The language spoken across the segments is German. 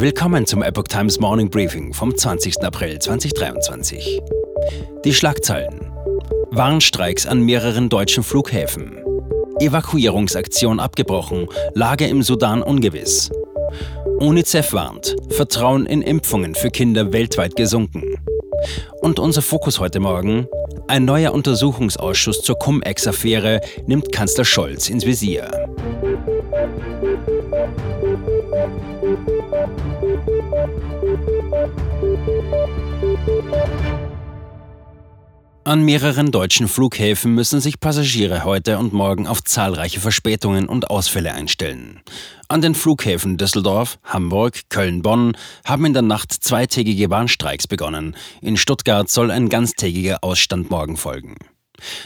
Willkommen zum Epoch Times Morning Briefing vom 20. April 2023. Die Schlagzeilen. Warnstreiks an mehreren deutschen Flughäfen. Evakuierungsaktion abgebrochen, Lage im Sudan ungewiss. UNICEF warnt, Vertrauen in Impfungen für Kinder weltweit gesunken. Und unser Fokus heute Morgen, ein neuer Untersuchungsausschuss zur Cum-Ex-Affäre nimmt Kanzler Scholz ins Visier. An mehreren deutschen Flughäfen müssen sich Passagiere heute und morgen auf zahlreiche Verspätungen und Ausfälle einstellen. An den Flughäfen Düsseldorf, Hamburg, Köln, Bonn haben in der Nacht zweitägige Bahnstreiks begonnen. In Stuttgart soll ein ganztägiger Ausstand morgen folgen.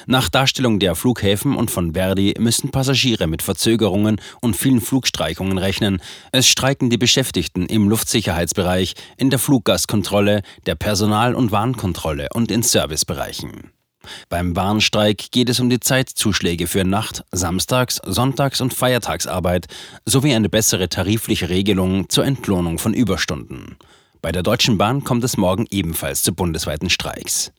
Nach Darstellung der Flughäfen und von Verdi müssen Passagiere mit Verzögerungen und vielen Flugstreichungen rechnen. Es streiken die Beschäftigten im Luftsicherheitsbereich, in der Fluggastkontrolle, der Personal- und Warnkontrolle und in Servicebereichen. Beim Warnstreik geht es um die Zeitzuschläge für Nacht-, Samstags-, Sonntags- und Feiertagsarbeit sowie eine bessere tarifliche Regelung zur Entlohnung von Überstunden. Bei der Deutschen Bahn kommt es morgen ebenfalls zu bundesweiten Streiks.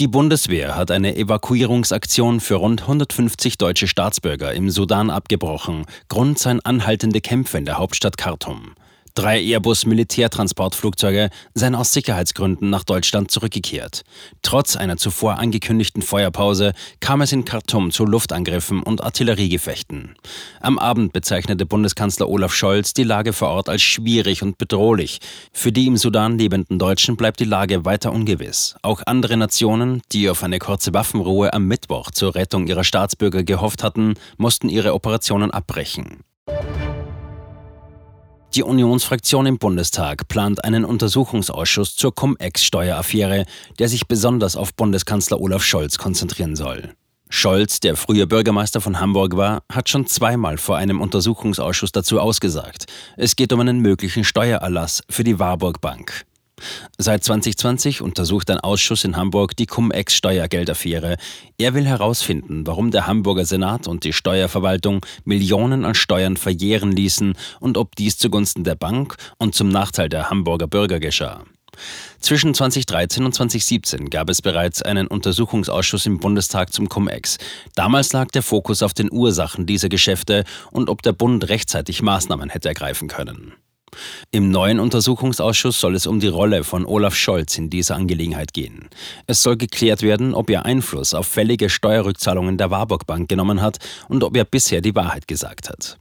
Die Bundeswehr hat eine Evakuierungsaktion für rund 150 deutsche Staatsbürger im Sudan abgebrochen. Grund seien anhaltende Kämpfe in der Hauptstadt Khartoum. Drei Airbus-Militärtransportflugzeuge seien aus Sicherheitsgründen nach Deutschland zurückgekehrt. Trotz einer zuvor angekündigten Feuerpause kam es in Khartoum zu Luftangriffen und Artilleriegefechten. Am Abend bezeichnete Bundeskanzler Olaf Scholz die Lage vor Ort als schwierig und bedrohlich. Für die im Sudan lebenden Deutschen bleibt die Lage weiter ungewiss. Auch andere Nationen, die auf eine kurze Waffenruhe am Mittwoch zur Rettung ihrer Staatsbürger gehofft hatten, mussten ihre Operationen abbrechen. Die Unionsfraktion im Bundestag plant einen Untersuchungsausschuss zur Cum-Ex-Steueraffäre, der sich besonders auf Bundeskanzler Olaf Scholz konzentrieren soll. Scholz, der früher Bürgermeister von Hamburg war, hat schon zweimal vor einem Untersuchungsausschuss dazu ausgesagt. Es geht um einen möglichen Steuererlass für die Warburg Bank. Seit 2020 untersucht ein Ausschuss in Hamburg die Cum-Ex-Steuergeldaffäre. Er will herausfinden, warum der Hamburger Senat und die Steuerverwaltung Millionen an Steuern verjähren ließen und ob dies zugunsten der Bank und zum Nachteil der Hamburger Bürger geschah. Zwischen 2013 und 2017 gab es bereits einen Untersuchungsausschuss im Bundestag zum Cum-Ex. Damals lag der Fokus auf den Ursachen dieser Geschäfte und ob der Bund rechtzeitig Maßnahmen hätte ergreifen können. Im neuen Untersuchungsausschuss soll es um die Rolle von Olaf Scholz in dieser Angelegenheit gehen. Es soll geklärt werden, ob er Einfluss auf fällige Steuerrückzahlungen der Warburg Bank genommen hat und ob er bisher die Wahrheit gesagt hat.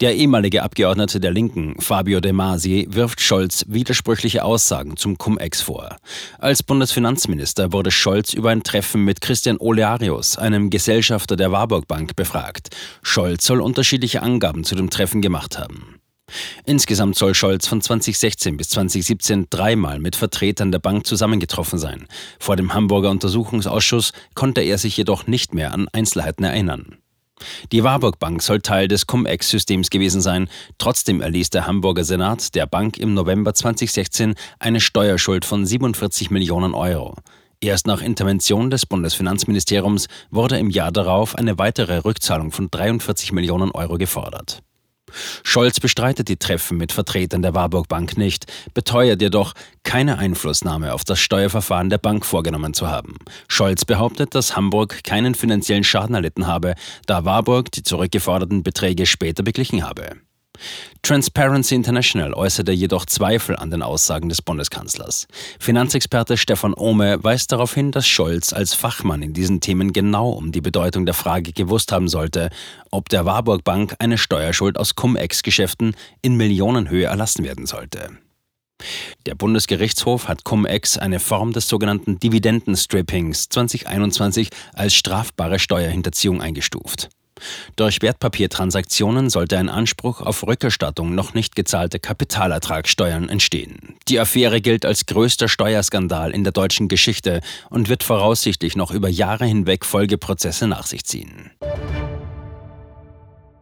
Der ehemalige Abgeordnete der Linken, Fabio De Masi, wirft Scholz widersprüchliche Aussagen zum Cum-Ex vor. Als Bundesfinanzminister wurde Scholz über ein Treffen mit Christian Olearius, einem Gesellschafter der Warburg Bank, befragt. Scholz soll unterschiedliche Angaben zu dem Treffen gemacht haben. Insgesamt soll Scholz von 2016 bis 2017 dreimal mit Vertretern der Bank zusammengetroffen sein. Vor dem Hamburger Untersuchungsausschuss konnte er sich jedoch nicht mehr an Einzelheiten erinnern. Die Warburg Bank soll Teil des Cum-Ex-Systems gewesen sein. Trotzdem erließ der Hamburger Senat der Bank im November 2016 eine Steuerschuld von 47 Millionen Euro. Erst nach Intervention des Bundesfinanzministeriums wurde im Jahr darauf eine weitere Rückzahlung von 43 Millionen Euro gefordert. Scholz bestreitet die Treffen mit Vertretern der Warburg Bank nicht, beteuert jedoch, keine Einflussnahme auf das Steuerverfahren der Bank vorgenommen zu haben. Scholz behauptet, dass Hamburg keinen finanziellen Schaden erlitten habe, da Warburg die zurückgeforderten Beträge später beglichen habe. Transparency International äußerte jedoch Zweifel an den Aussagen des Bundeskanzlers. Finanzexperte Stefan Ohme weist darauf hin, dass Scholz als Fachmann in diesen Themen genau um die Bedeutung der Frage gewusst haben sollte, ob der Warburg Bank eine Steuerschuld aus Cum-Ex-Geschäften in Millionenhöhe erlassen werden sollte. Der Bundesgerichtshof hat Cum-Ex eine Form des sogenannten Dividendenstrippings 2021 als strafbare Steuerhinterziehung eingestuft. Durch Wertpapiertransaktionen sollte ein Anspruch auf Rückerstattung noch nicht gezahlter Kapitalertragssteuern entstehen. Die Affäre gilt als größter Steuerskandal in der deutschen Geschichte und wird voraussichtlich noch über Jahre hinweg Folgeprozesse nach sich ziehen.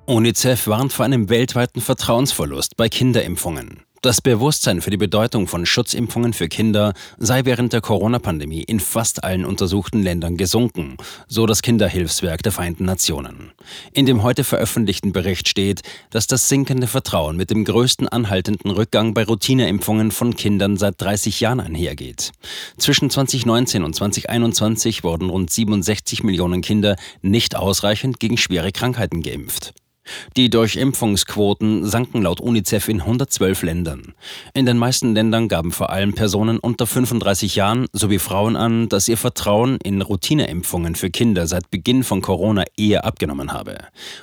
UNICEF warnt vor einem weltweiten Vertrauensverlust bei Kinderimpfungen. Das Bewusstsein für die Bedeutung von Schutzimpfungen für Kinder sei während der Corona-Pandemie in fast allen untersuchten Ländern gesunken, so das Kinderhilfswerk der Vereinten Nationen. In dem heute veröffentlichten Bericht steht, dass das sinkende Vertrauen mit dem größten anhaltenden Rückgang bei Routineimpfungen von Kindern seit 30 Jahren einhergeht. Zwischen 2019 und 2021 wurden rund 67 Millionen Kinder nicht ausreichend gegen schwere Krankheiten geimpft. Die Durchimpfungsquoten sanken laut UNICEF in 112 Ländern. In den meisten Ländern gaben vor allem Personen unter 35 Jahren sowie Frauen an, dass ihr Vertrauen in Routineimpfungen für Kinder seit Beginn von Corona eher abgenommen habe.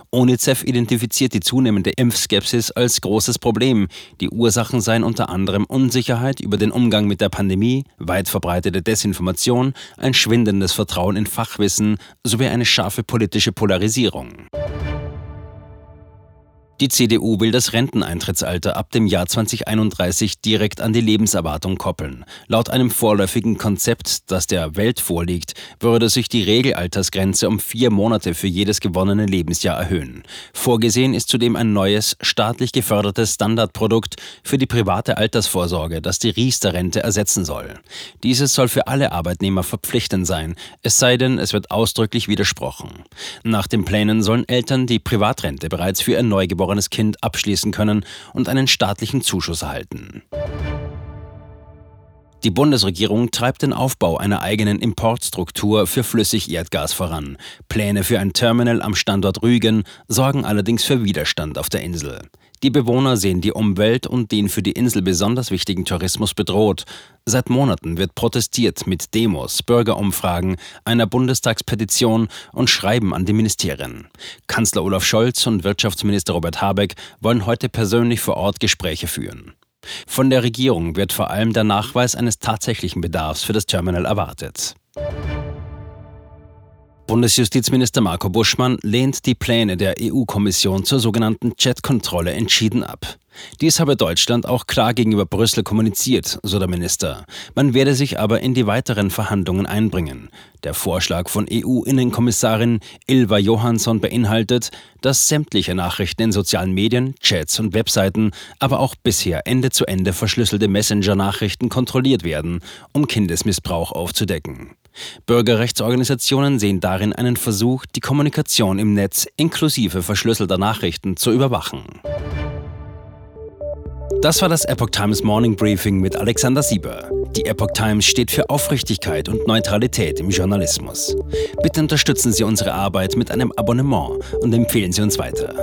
UNICEF identifiziert die zunehmende Impfskepsis als großes Problem. Die Ursachen seien unter anderem Unsicherheit über den Umgang mit der Pandemie, weit verbreitete Desinformation, ein schwindendes Vertrauen in Fachwissen sowie eine scharfe politische Polarisierung. Die CDU will das Renteneintrittsalter ab dem Jahr 2031 direkt an die Lebenserwartung koppeln. Laut einem vorläufigen Konzept, das der Welt vorliegt, würde sich die Regelaltersgrenze um vier Monate für jedes gewonnene Lebensjahr erhöhen. Vorgesehen ist zudem ein neues, staatlich gefördertes Standardprodukt für die private Altersvorsorge, das die Riester-Rente ersetzen soll. Dieses soll für alle Arbeitnehmer verpflichtend sein, es sei denn, es wird ausdrücklich widersprochen. Nach den Plänen sollen Eltern die Privatrente bereits für ihr Neugeborenes neugeborenes Kind abschließen können und einen staatlichen Zuschuss erhalten. Die Bundesregierung treibt den Aufbau einer eigenen Importstruktur für Flüssigerdgas voran. Pläne für ein Terminal am Standort Rügen sorgen allerdings für Widerstand auf der Insel. Die Bewohner sehen die Umwelt und den für die Insel besonders wichtigen Tourismus bedroht. Seit Monaten wird protestiert mit Demos, Bürgerumfragen, einer Bundestagspetition und Schreiben an die Ministerien. Kanzler Olaf Scholz und Wirtschaftsminister Robert Habeck wollen heute persönlich vor Ort Gespräche führen. Von der Regierung wird vor allem der Nachweis eines tatsächlichen Bedarfs für das Terminal erwartet. Bundesjustizminister Marco Buschmann lehnt die Pläne der EU-Kommission zur sogenannten Chat-Kontrolle entschieden ab. Dies habe Deutschland auch klar gegenüber Brüssel kommuniziert, so der Minister. Man werde sich aber in die weiteren Verhandlungen einbringen. Der Vorschlag von EU-Innenkommissarin Ilva Johansson beinhaltet, dass sämtliche Nachrichten in sozialen Medien, Chats und Webseiten, aber auch bisher Ende zu Ende verschlüsselte Messenger-Nachrichten kontrolliert werden, um Kindesmissbrauch aufzudecken. Bürgerrechtsorganisationen sehen darin einen Versuch, die Kommunikation im Netz inklusive verschlüsselter Nachrichten zu überwachen. Das war das Epoch Times Morning Briefing mit Alexander Sieber. Die Epoch Times steht für Aufrichtigkeit und Neutralität im Journalismus. Bitte unterstützen Sie unsere Arbeit mit einem Abonnement und empfehlen Sie uns weiter.